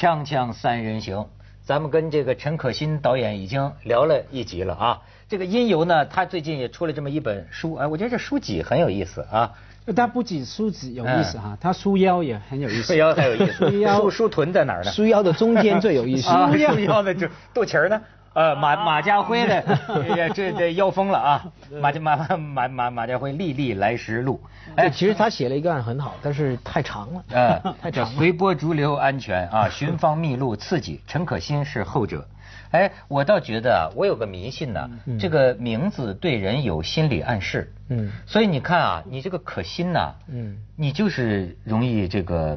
锵锵三人行，咱们跟这个陈可辛导演已经聊了一集了啊。这个殷由呢，他最近也出了这么一本书，哎，我觉得这书籍很有意思啊。他不仅书籍有意思哈，他书腰也很有意思。书腰很有意思。书腰书书臀在哪儿呢？书腰的中间最有意思。书腰的就肚脐儿呢？呃，马马家辉的 这这腰封了啊。马家马马马马家辉《历历来时路》。哎，其实他写了一段很好，但是太长了。呃，太长。随波逐流安全啊，寻芳觅路刺激。陈可辛是后者。哎，我倒觉得啊，我有个迷信呢，这个名字对人有心理暗示。嗯。所以你看啊，你这个可心呐，嗯，你就是容易这个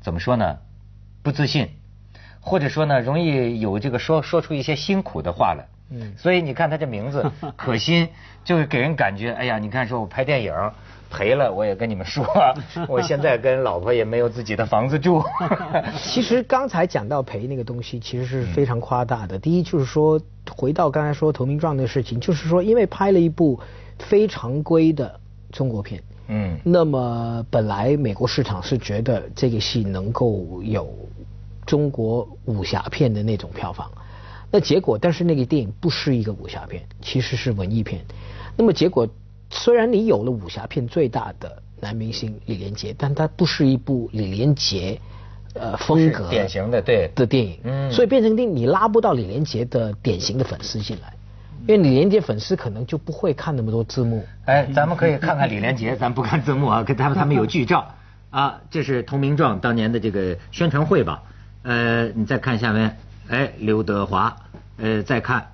怎么说呢？不自信，或者说呢，容易有这个说说出一些辛苦的话来。嗯。所以你看他这名字 可心，就是给人感觉，哎呀，你看说我拍电影。赔了，我也跟你们说，我现在跟老婆也没有自己的房子住。其实刚才讲到赔那个东西，其实是非常夸大的。第一就是说，回到刚才说投名状的事情，就是说，因为拍了一部非常规的中国片，嗯，那么本来美国市场是觉得这个戏能够有中国武侠片的那种票房，那结果，但是那个电影不是一个武侠片，其实是文艺片，那么结果。虽然你有了武侠片最大的男明星李连杰，但他不是一部李连杰呃风格典型的对的电影，嗯，所以变成你你拉不到李连杰的典型的粉丝进来，因为李连杰粉丝可能就不会看那么多字幕。哎，咱们可以看看李连杰，咱不看字幕啊，跟他们他们有剧照啊，这是《投名状》当年的这个宣传会吧？呃，你再看下面，哎，刘德华，呃，再看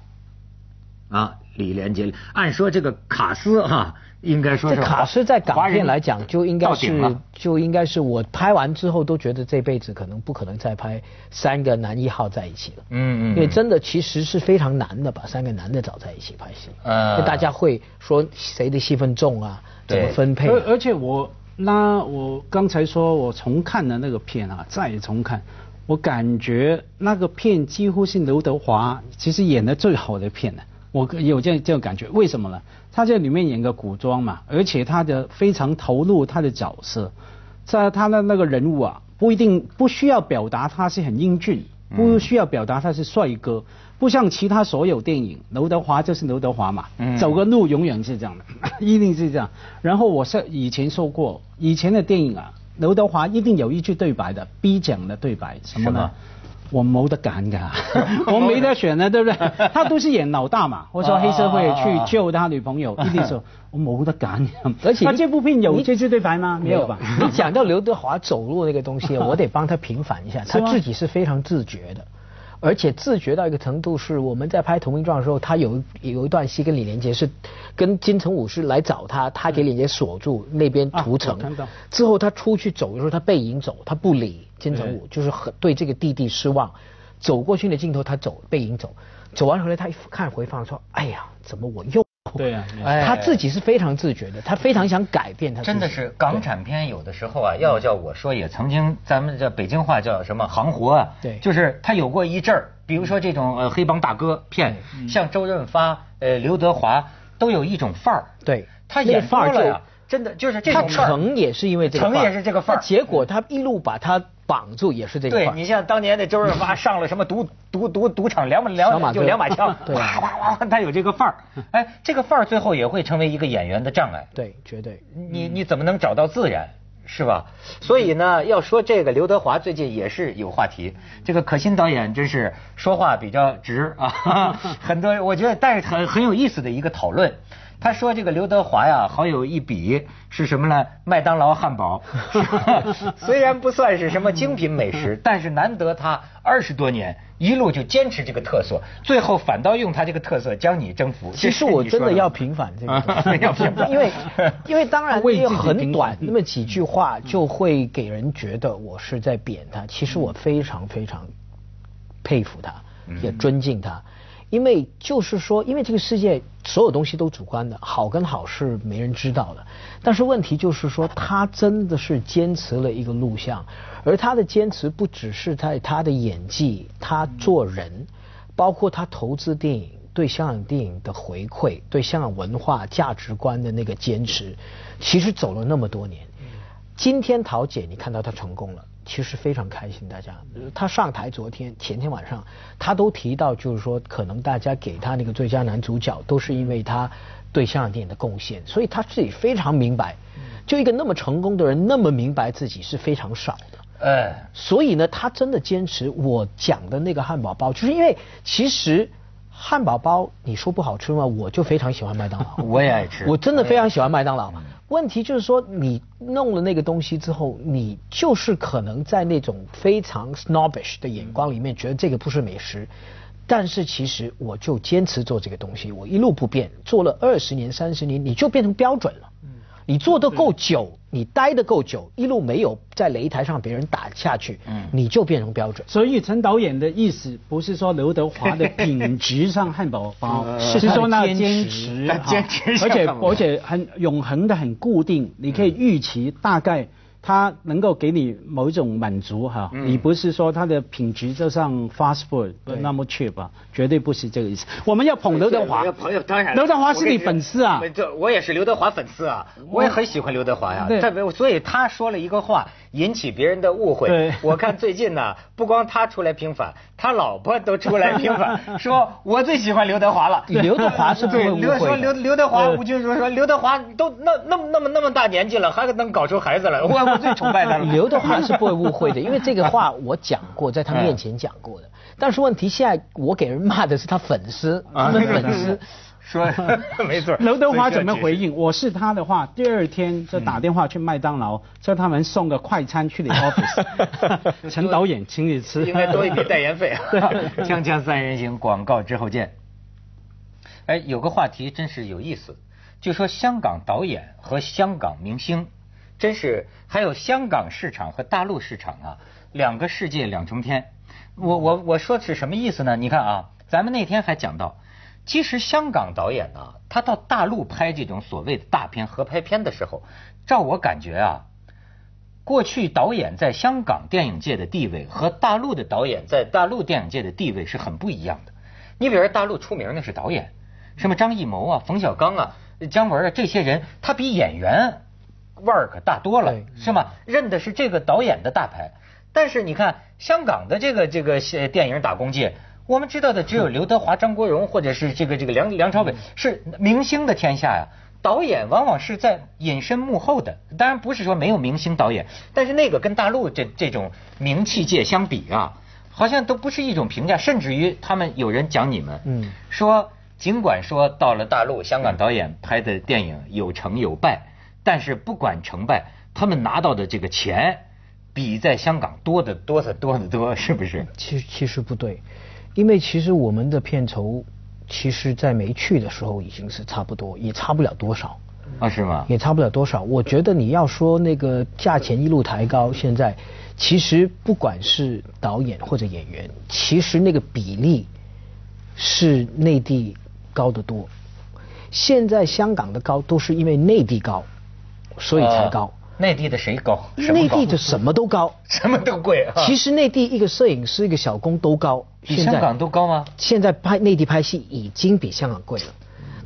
啊。李连杰，按说这个卡斯哈，应该说是卡斯在港片来讲就应该是就应该是我拍完之后都觉得这辈子可能不可能再拍三个男一号在一起了。嗯嗯。因为真的其实是非常难的把三个男的找在一起拍戏。嗯。大家会说谁的戏份重啊？怎么分配？而而且我那我刚才说我重看的那个片啊，再重看，我感觉那个片几乎是刘德华其实演的最好的片了。我有这这种感觉，为什么呢？他在里面演个古装嘛，而且他的非常投入他的角色，在他的那个人物啊，不一定不需要表达他是很英俊，不需要表达他是帅哥，不像其他所有电影，刘德华就是刘德华嘛，走个路永远是这样的，一定是这样。然后我是以前说过，以前的电影啊，刘德华一定有一句对白的，B 讲的对白，什么呢？我没得揀噶，我没得选的，对不对？他都是演老大嘛，或者说黑社会去救他女朋友，一定说我冇得敢。而且 他这部片有这句对白吗？没有吧？你讲到刘德华走路那个东西，我得帮他平反一下，他自己是非常自觉的。而且自觉到一个程度，是我们在拍《同名状》的时候，他有有一段戏跟李连杰是跟金城武是来找他，他给李连杰锁住那边屠城，之后他出去走的时候，他背影走，他不理金城武，就是很对这个弟弟失望，走过去的镜头他走背影走，走完回来他一看回放说，哎呀，怎么我又。对啊，他自己是非常自觉的，他非常想改变他。真的是港产片有的时候啊，要叫我说也曾经，咱们叫北京话叫什么行活啊？对，就是他有过一阵儿，比如说这种呃黑帮大哥片，像周润发、呃刘德华都有一种范儿。对，他演范儿了呀，真的就是这种。他成也是因为这个成也是这个范儿，结果他一路把他。绑住也是这个范儿。对你像当年的周润发上了什么赌赌赌赌场两两就两把枪，哇哇哇，他有这个范儿。哎，这个范儿最后也会成为一个演员的障碍。对，绝对。你你怎么能找到自然，是吧？所以呢，要说这个刘德华最近也是有话题。这个可心导演真是说话比较直啊，很多我觉得但是很很有意思的一个讨论。他说：“这个刘德华呀，好有一笔是什么呢？麦当劳汉堡，虽然不算是什么精品美食，但是难得他二十多年一路就坚持这个特色，最后反倒用他这个特色将你征服。其实我真的要平反这个，要平反，因为因为当然因为很短那么几句话就会给人觉得我是在贬他。其实我非常非常佩服他，也尊敬他。”因为就是说，因为这个世界所有东西都主观的，好跟好是没人知道的。但是问题就是说，他真的是坚持了一个录像，而他的坚持不只是在他的演技，他做人，包括他投资电影对香港电影的回馈，对香港文化价值观的那个坚持，其实走了那么多年。今天陶姐，你看到她成功了。其实非常开心。大家，他上台昨天前天晚上，他都提到，就是说可能大家给他那个最佳男主角，都是因为他对香港电影的贡献，所以他自己非常明白。就一个那么成功的人，那么明白自己是非常少的。哎，所以呢，他真的坚持我讲的那个汉堡包，就是因为其实。汉堡包，你说不好吃吗？我就非常喜欢麦当劳，我也爱吃。我真的非常喜欢麦当劳。问题就是说，你弄了那个东西之后，你就是可能在那种非常 snobbish 的眼光里面，觉得这个不是美食。但是其实，我就坚持做这个东西，我一路不变，做了二十年、三十年，你就变成标准了。你做得够久，你待得够久，一路没有在擂台上别人打下去，嗯，你就变成标准。所以陈导演的意思不是说刘德华的品质上汉堡包，是说那坚持，坚持，而且而且很永恒的很固定，你可以预期大概。它能够给你某一种满足哈，你不是说它的品质就像 fast food 那么 cheap 啊？绝对不是这个意思。我们要捧刘德华，朋友当然。刘德华是你粉丝啊？这我也是刘德华粉丝啊，我也很喜欢刘德华呀。对，所以他说了一个话。引起别人的误会。我看最近呢，不光他出来平反，他老婆都出来平反，说我最喜欢刘德华了。刘德华是对刘说刘刘德华，吴军说说刘德华都那那么那么那么大年纪了，还能搞出孩子来，我我最崇拜他了。刘德华是不会误会的，因为这个话我讲过，在他面前讲过的。但是问题现在我给人骂的是他粉丝，他们粉丝。说 没错，刘德华怎么回应？我是他的话，第二天就打电话去麦当劳，叫他们送个快餐去你 office。陈导演，请你吃，应该多一笔代言费。锵锵三人行，广告之后见。哎，有个话题真是有意思，就说香港导演和香港明星，真是还有香港市场和大陆市场啊，两个世界两重天。我我我说是什么意思呢？你看啊，咱们那天还讲到。其实香港导演呢，他到大陆拍这种所谓的大片合拍片的时候，照我感觉啊，过去导演在香港电影界的地位和大陆的导演在大陆电影界的地位是很不一样的。你比如说大陆出名的是导演，什么张艺谋啊、冯小刚啊、姜文啊这些人，他比演员腕儿可大多了，是吗？认的是这个导演的大牌。但是你看香港的这个这个电影打工界。我们知道的只有刘德华、张国荣，或者是这个这个梁梁朝伟，是明星的天下呀。导演往往是在隐身幕后的，当然不是说没有明星导演，但是那个跟大陆这这种名气界相比啊，好像都不是一种评价。甚至于他们有人讲你们，嗯，说尽管说到了大陆，香港导演拍的电影有成有败，但是不管成败，他们拿到的这个钱比在香港多得多得多得多，是不是？其实其实不对。因为其实我们的片酬，其实在没去的时候已经是差不多，也差不了多少。啊，是吗？也差不了多少。我觉得你要说那个价钱一路抬高，现在其实不管是导演或者演员，其实那个比例是内地高得多。现在香港的高都是因为内地高，所以才高。内地的谁高？内地的什么都高，什么都贵。其实内地一个摄影师、一个小工都高，比香港都高吗？现在拍内地拍戏已经比香港贵了，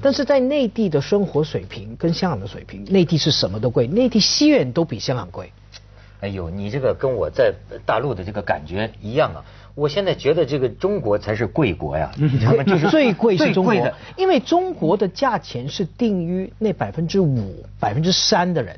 但是在内地的生活水平跟香港的水平，内地是什么都贵，内地戏院都比香港贵。哎呦，你这个跟我在大陆的这个感觉一样啊！我现在觉得这个中国才是贵国呀，你知道吗？就是最贵是中国，因为中国的价钱是定于那百分之五、百分之三的人。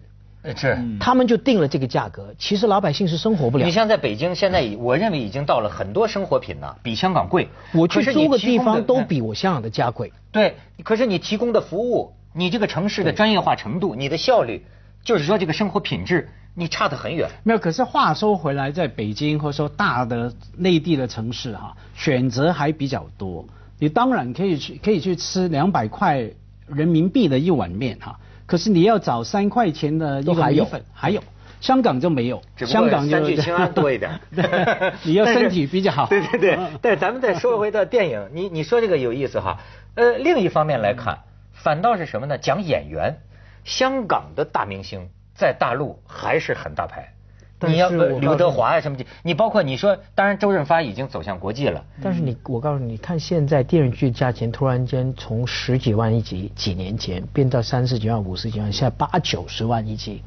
是，他们就定了这个价格。其实老百姓是生活不了。你像在北京，现在我认为已经到了很多生活品呢，比香港贵。我去租个地方都比我香港的价贵。对，可是你提供的服务，你这个城市的专业化程度，你的效率，就是说这个生活品质，你差得很远。没有，可是话说回来，在北京或者说大的内地的城市哈，选择还比较多。你当然可以去，可以去吃两百块人民币的一碗面哈。可是你要找三块钱的一个米粉，还有香港就没有，香港三聚氰胺多一点。你要身体比较好。对对对，但是咱们再说回到电影，你你说这个有意思哈。呃，另一方面来看，反倒是什么呢？讲演员，香港的大明星在大陆还是很大牌。你要刘德华啊什么的，你包括你说，当然周润发已经走向国际了。但是你，我告诉你，看现在电视剧价钱突然间从十几万一集，几年前变到三十几万、五十几万，现在八九十万一集，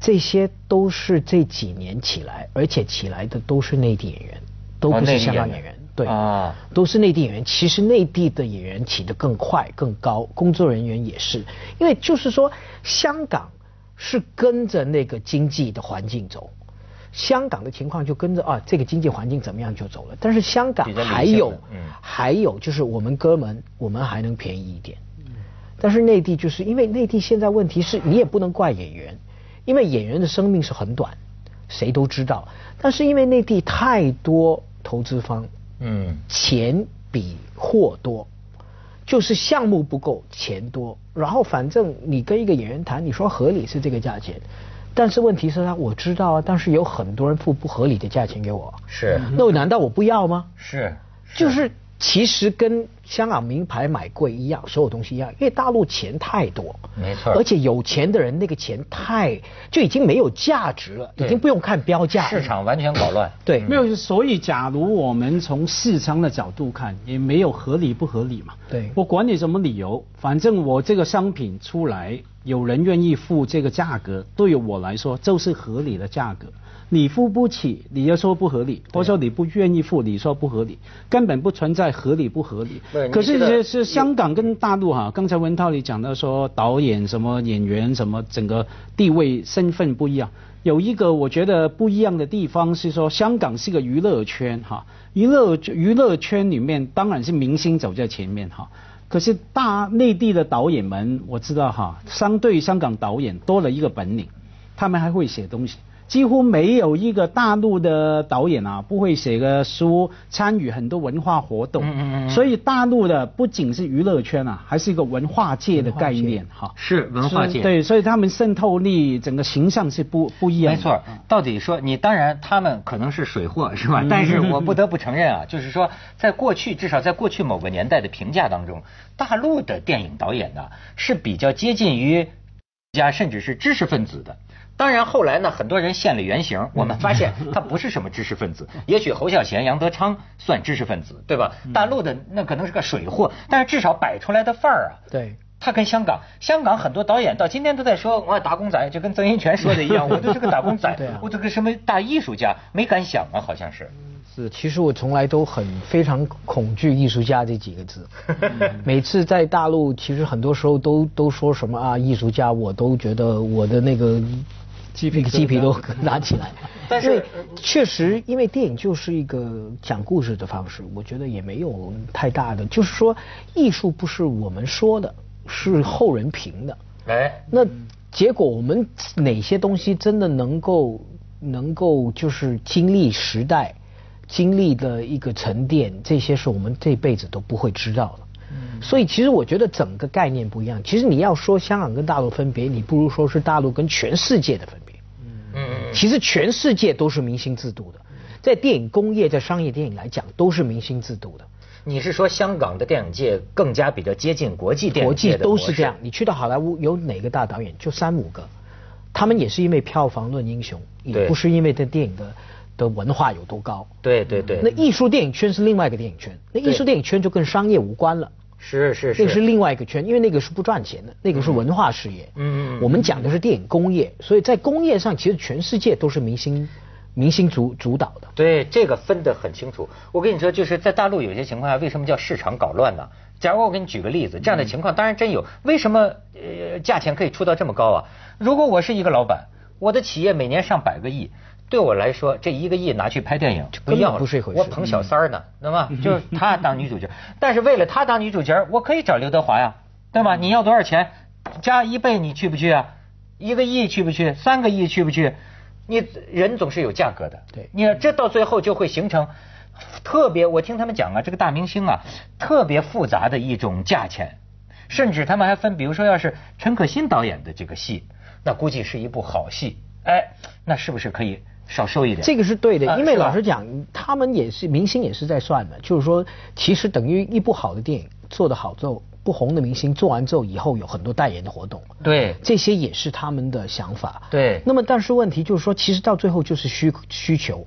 这些都是这几年起来，而且起来的都是内地演员，都不是香港演员。对啊，都是内地演员。其实内地的演员起得更快、更高，工作人员也是。因为就是说，香港是跟着那个经济的环境走，香港的情况就跟着啊，这个经济环境怎么样就走了。但是香港还有，还有就是我们哥们，我们还能便宜一点。但是内地就是因为内地现在问题是你也不能怪演员，因为演员的生命是很短，谁都知道。但是因为内地太多投资方。嗯，钱比货多，就是项目不够，钱多。然后反正你跟一个演员谈，你说合理是这个价钱，但是问题是他我知道啊，但是有很多人付不合理的价钱给我。是。那我难道我不要吗？是。就是。其实跟香港名牌买贵一样，所有东西一样，因为大陆钱太多，没错，而且有钱的人那个钱太就已经没有价值了，已经不用看标价，市场完全搞乱。对，没有，所以假如我们从市场的角度看，也没有合理不合理嘛。对，我管你什么理由，反正我这个商品出来，有人愿意付这个价格，对于我来说就是合理的价格。你付不起，你就说不合理；或者说你不愿意付，你说不合理，根本不存在合理不合理。可是这是香港跟大陆哈，刚才文涛你讲到说导演什么演员什么整个地位身份不一样，有一个我觉得不一样的地方是说香港是个娱乐圈哈，娱乐娱乐圈里面当然是明星走在前面哈，可是大内地的导演们我知道哈，相对香港导演多了一个本领，他们还会写东西。几乎没有一个大陆的导演啊，不会写个书，参与很多文化活动。嗯嗯嗯。所以大陆的不仅是娱乐圈啊，还是一个文化界的概念哈。是文化界。对，所以他们渗透力、整个形象是不不一样。没错。到底说你当然他们可能是水货是吧？但是我不得不承认啊，就是说在过去至少在过去某个年代的评价当中，大陆的电影导演呢是比较接近于家甚至是知识分子的。当然，后来呢，很多人现了原形，我们发现他不是什么知识分子。也许侯孝贤、杨德昌算知识分子，对吧？大陆的那可能是个水货，但是至少摆出来的范儿啊。对。他跟香港，香港很多导演到今天都在说，我打工仔，就跟曾荫权说的一样，我就是个打工仔，我这个什么大艺术家，没敢想啊，好像是。是，其实我从来都很非常恐惧艺术家这几个字。每次在大陆，其实很多时候都都说什么啊，艺术家，我都觉得我的那个。鸡皮鸡皮都拿起来，但是确实，因为电影就是一个讲故事的方式，我觉得也没有太大的。就是说，艺术不是我们说的，是后人评的。哎，那结果我们哪些东西真的能够能够就是经历时代、经历的一个沉淀，这些是我们这辈子都不会知道的。嗯所以其实我觉得整个概念不一样。其实你要说香港跟大陆分别，你不如说是大陆跟全世界的分。其实全世界都是明星制度的，在电影工业、在商业电影来讲，都是明星制度的。你是说香港的电影界更加比较接近国际电影？国际都是这样。你去到好莱坞，有哪个大导演？就三五个，他们也是因为票房论英雄，也不是因为这电影的的文化有多高。对对对。那艺术电影圈是另外一个电影圈，那艺术电影圈就跟商业无关了。是是是，那是另外一个圈，因为那个是不赚钱的，那个是文化事业。嗯嗯。我们讲的是电影工业，所以在工业上，其实全世界都是明星，明星主主导的。对，这个分得很清楚。我跟你说，就是在大陆有些情况下，为什么叫市场搞乱呢？假如我给你举个例子，这样的情况当然真有。为什么呃价钱可以出到这么高啊？如果我是一个老板，我的企业每年上百个亿。对我来说，这一个亿拿去拍电影不要不是一回事。我捧小三儿呢，对吧？就是她当女主角，但是为了她当女主角，我可以找刘德华呀，对吧？你要多少钱？加一倍你去不去啊？一个亿去不去？三个亿去不去？你人总是有价格的。对，你这到最后就会形成特别。我听他们讲啊，这个大明星啊，特别复杂的一种价钱，甚至他们还分，比如说要是陈可辛导演的这个戏，那估计是一部好戏，哎，那是不是可以？少收一点，这个是对的，因为老实讲，他们也是明星，也是在算的，就是说，其实等于一部好的电影做得好之后，不红的明星做完之后，以后有很多代言的活动，对，这些也是他们的想法，对。那么，但是问题就是说，其实到最后就是需需求，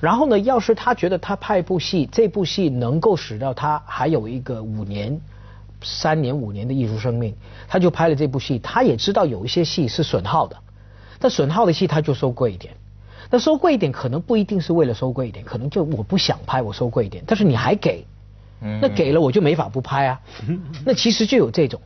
然后呢，要是他觉得他拍一部戏，这部戏能够使到他还有一个五年、三年、五年的艺术生命，他就拍了这部戏，他也知道有一些戏是损耗的。但损耗的戏他就收贵一点。那收贵一点，可能不一定是为了收贵一点，可能就我不想拍，我收贵一点。但是你还给，那给了我就没法不拍啊。那其实就有这种。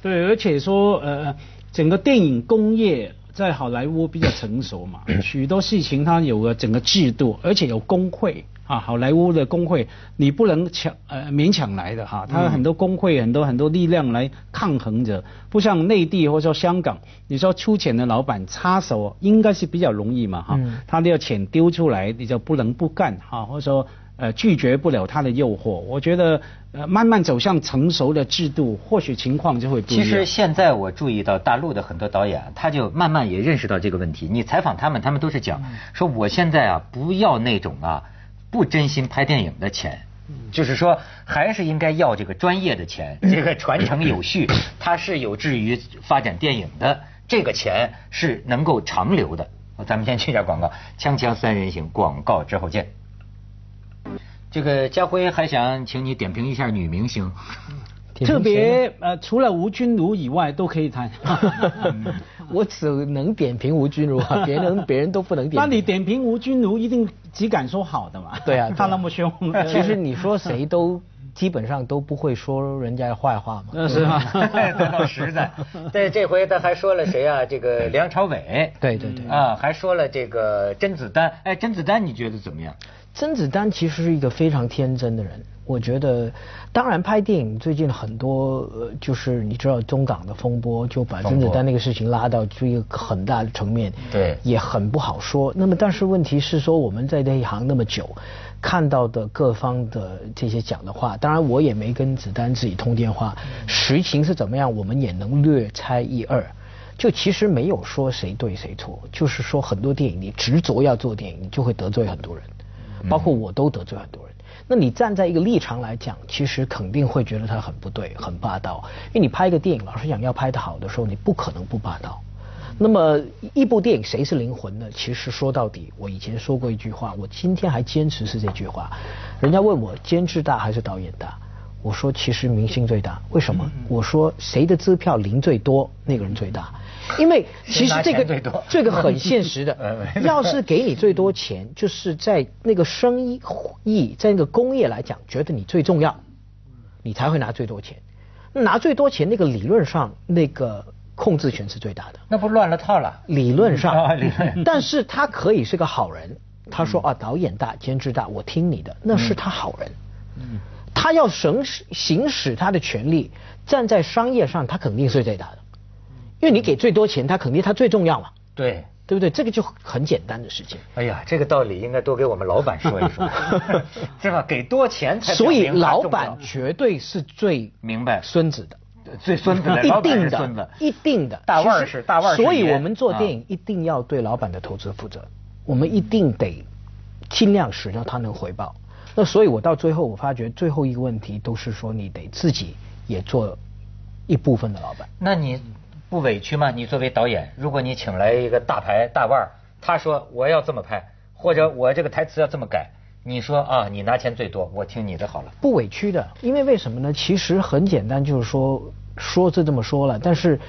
对，而且说呃，整个电影工业在好莱坞比较成熟嘛，许多事情它有个整个制度，而且有工会。啊，好莱坞的工会你不能强呃勉强来的哈，它很多工会很多很多力量来抗衡着，不像内地或者说香港，你说出钱的老板插手应该是比较容易嘛哈，他的钱丢出来你就不能不干哈，或者说呃拒绝不了他的诱惑，我觉得呃慢慢走向成熟的制度，或许情况就会不一样。其实现在我注意到大陆的很多导演，他就慢慢也认识到这个问题。你采访他们，他们都是讲说我现在啊不要那种啊。不真心拍电影的钱，就是说还是应该要这个专业的钱，这个传承有序，它是有志于发展电影的，这个钱是能够长留的。咱们先去一下广告，锵锵三人行广告之后见。这个家辉还想请你点评一下女明星。特别呃，除了吴君如以外都可以谈。我只能点评吴君如啊，别人别人都不能点。那你点评吴君如一定只敢说好的嘛？对啊，他那么凶。其实你说谁都基本上都不会说人家的坏话嘛。那是吗？倒实在。对，这回他还说了谁啊？这个梁朝伟。对对对。啊，还说了这个甄子丹。哎，甄子丹你觉得怎么样？甄子丹其实是一个非常天真的人。我觉得，当然拍电影最近很多，呃，就是你知道中港的风波，就把甄子丹那个事情拉到这一个很大的层面，对，也很不好说。那么，但是问题是说我们在这一行那么久，看到的各方的这些讲的话，当然我也没跟子丹自己通电话，实情是怎么样，我们也能略猜一二。就其实没有说谁对谁错，就是说很多电影你执着要做电影，你就会得罪很多人，包括我都得罪很多人。那你站在一个立场来讲，其实肯定会觉得他很不对、很霸道。因为你拍一个电影，老实讲，要拍的好的时候，你不可能不霸道。那么一部电影谁是灵魂呢？其实说到底，我以前说过一句话，我今天还坚持是这句话。人家问我监制大还是导演大？我说其实明星最大。为什么？我说谁的支票零最多，那个人最大。因为其实这个这个很现实的，要是给你最多钱，就是在那个生意意，在那个工业来讲，觉得你最重要，你才会拿最多钱。拿最多钱，那个理论上那个控制权是最大的。那不乱了套了？理论上，理论。但是他可以是个好人。他说啊，导演大，监制大，我听你的，那是他好人。嗯。他要行使行使他的权利，站在商业上，他肯定是最大的。因为你给最多钱，他肯定他最重要嘛。对，对不对？这个就很简单的事情。哎呀，这个道理应该多给我们老板说一说，是吧？给多钱才所以老板绝对是最明白孙子的，最孙子的一定的，一定的。大腕是大腕，所以我们做电影一定要对老板的投资负责，我们一定得尽量使得他能回报。那所以我到最后我发觉最后一个问题都是说你得自己也做一部分的老板。那你。不委屈吗？你作为导演，如果你请来一个大牌大腕儿，他说我要这么拍，或者我这个台词要这么改，你说啊，你拿钱最多，我听你的好了。不委屈的，因为为什么呢？其实很简单，就是说说是这么说了，但是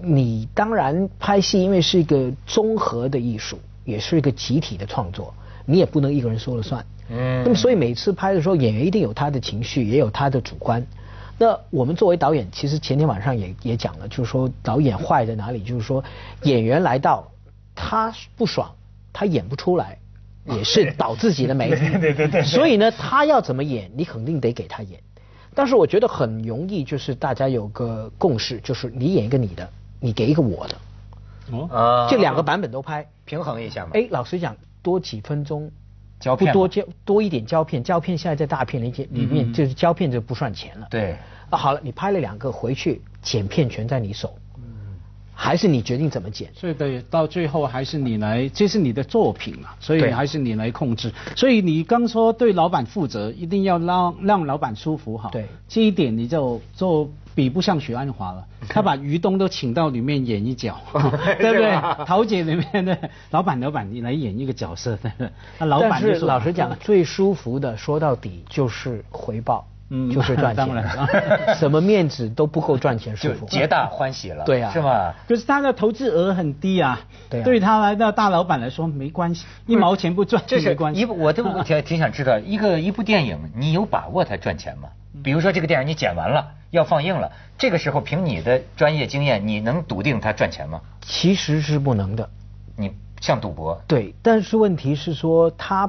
你当然拍戏，因为是一个综合的艺术，也是一个集体的创作，你也不能一个人说了算。嗯。那么所以每次拍的时候，演员一定有他的情绪，也有他的主观。那我们作为导演，其实前天晚上也也讲了，就是说导演坏在哪里？就是说演员来到，他不爽，他演不出来，也是导自己的霉。对对对对。所以呢，他要怎么演，你肯定得给他演。但是我觉得很容易，就是大家有个共识，就是你演一个你的，你给一个我的。哦。这两个版本都拍，平衡一下嘛。哎，老实讲，多几分钟。胶片不多胶多一点胶片，胶片现在在大片里面里面就是胶片就不算钱了。对，啊好了，你拍了两个回去剪片全在你手，嗯，还是你决定怎么剪？所以对，到最后还是你来，这是你的作品嘛，所以还是你来控制。所以你刚说对老板负责，一定要让让老板舒服哈。对，这一点你就就。比不上许鞍华了，他把于东都请到里面演一角，对不对？桃姐里面的老板，老板你来演一个角色，那老板是老实讲，最舒服的说到底就是回报，嗯，就是赚钱。当然，什么面子都不够赚钱，舒服，皆大欢喜了。对啊，是吗？可是他的投资额很低啊。对啊。对他来到大老板来说没关系，一毛钱不赚这没关系。一部我都挺挺想知道，一个一部电影，你有把握它赚钱吗？比如说这个电影你剪完了要放映了，这个时候凭你的专业经验，你能笃定它赚钱吗？其实是不能的。你像赌博。对，但是问题是说它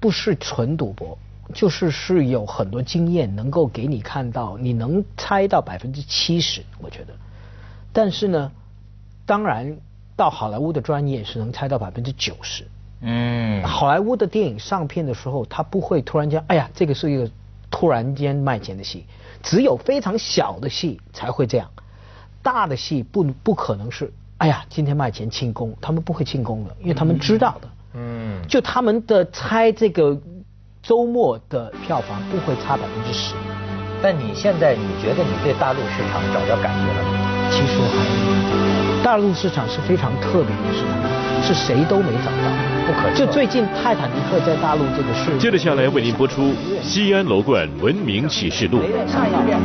不是纯赌博。就是是有很多经验能够给你看到，你能猜到百分之七十，我觉得。但是呢，当然到好莱坞的专业是能猜到百分之九十。嗯。好莱坞的电影上片的时候，他不会突然间，哎呀，这个是一个突然间卖钱的戏，只有非常小的戏才会这样，大的戏不不可能是，哎呀，今天卖钱庆功，他们不会庆功的，因为他们知道的。嗯。就他们的猜这个。周末的票房不会差百分之十，但你现在你觉得你对大陆市场找到感觉了吗？其实还，大陆市场是非常特别的市场，是谁都没找到，不可就最近泰坦尼克在大陆这个事，接着下来为您播出《西安楼冠文明启示录》。下一遍，